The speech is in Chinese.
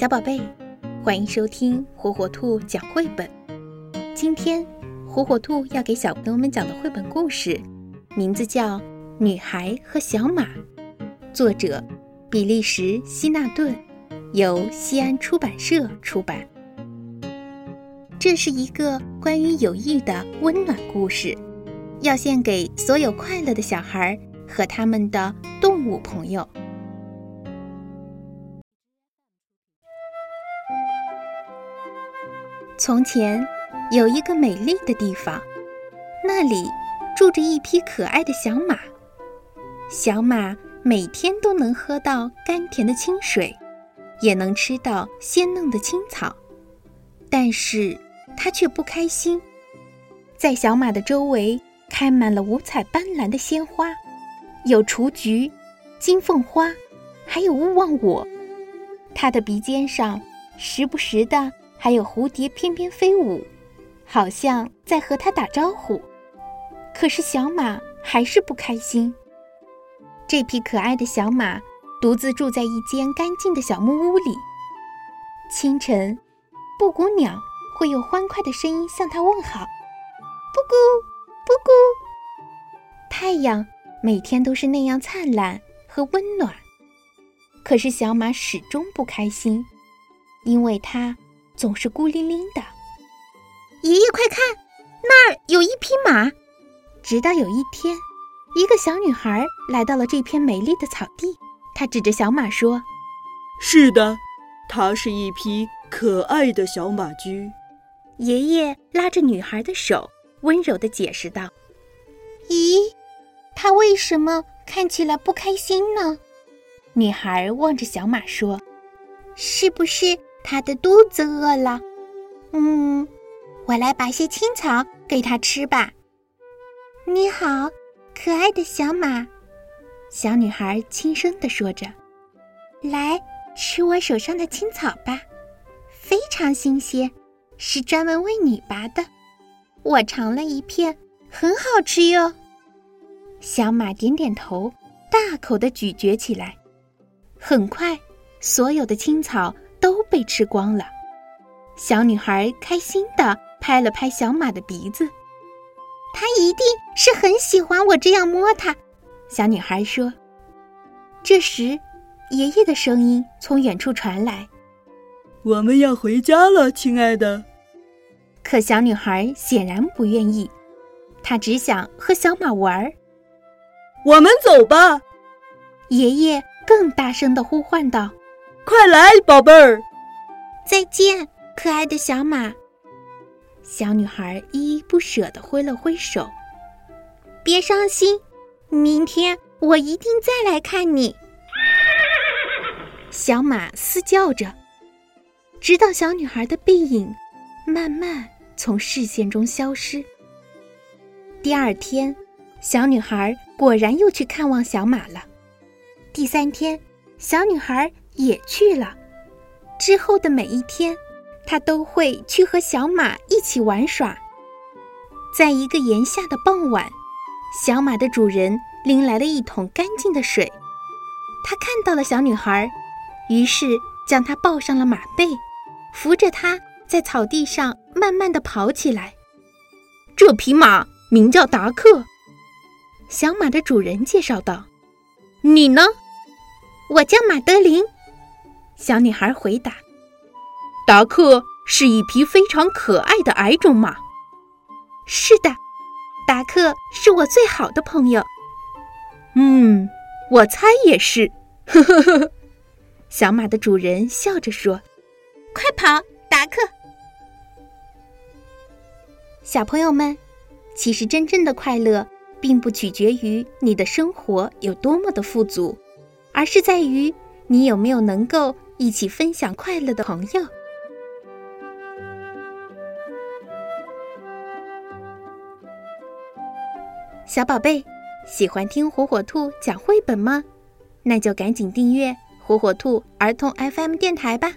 小宝贝，欢迎收听火火兔讲绘本。今天，火火兔要给小朋友们讲的绘本故事，名字叫《女孩和小马》，作者比利时希纳顿，由西安出版社出版。这是一个关于友谊的温暖故事，要献给所有快乐的小孩和他们的动物朋友。从前有一个美丽的地方，那里住着一匹可爱的小马。小马每天都能喝到甘甜的清水，也能吃到鲜嫩的青草，但是它却不开心。在小马的周围开满了五彩斑斓的鲜花，有雏菊、金凤花，还有勿忘我。它的鼻尖上时不时的。还有蝴蝶翩翩飞舞，好像在和他打招呼。可是小马还是不开心。这匹可爱的小马独自住在一间干净的小木屋里。清晨，布谷鸟会用欢快的声音向它问好：“布谷，布谷。”太阳每天都是那样灿烂和温暖。可是小马始终不开心，因为它。总是孤零零的。爷爷，快看，那儿有一匹马。直到有一天，一个小女孩来到了这片美丽的草地，她指着小马说：“是的，它是一匹可爱的小马驹。”爷爷拉着女孩的手，温柔地解释道：“咦，它为什么看起来不开心呢？”女孩望着小马说：“是不是？”它的肚子饿了，嗯，我来拔些青草给它吃吧。你好，可爱的小马，小女孩轻声地说着：“来吃我手上的青草吧，非常新鲜，是专门为你拔的。我尝了一片，很好吃哟。”小马点点头，大口的咀嚼起来。很快，所有的青草。都被吃光了，小女孩开心的拍了拍小马的鼻子，它一定是很喜欢我这样摸它。小女孩说。这时，爷爷的声音从远处传来：“我们要回家了，亲爱的。”可小女孩显然不愿意，她只想和小马玩。我们走吧！爷爷更大声的呼唤道。快来，宝贝儿！再见，可爱的小马。小女孩依依不舍地挥了挥手。别伤心，明天我一定再来看你。小马嘶叫着，直到小女孩的背影慢慢从视线中消失。第二天，小女孩果然又去看望小马了。第三天，小女孩。也去了。之后的每一天，他都会去和小马一起玩耍。在一个炎夏的傍晚，小马的主人拎来了一桶干净的水。他看到了小女孩，于是将她抱上了马背，扶着她在草地上慢慢的跑起来。这匹马名叫达克。小马的主人介绍道：“你呢？我叫马德琳。”小女孩回答：“达克是一匹非常可爱的矮种马。”“是的，达克是我最好的朋友。”“嗯，我猜也是。”呵呵呵。小马的主人笑着说：“快跑，达克！”小朋友们，其实真正的快乐并不取决于你的生活有多么的富足，而是在于你有没有能够。一起分享快乐的朋友，小宝贝，喜欢听火火兔讲绘本吗？那就赶紧订阅火火兔儿童 FM 电台吧。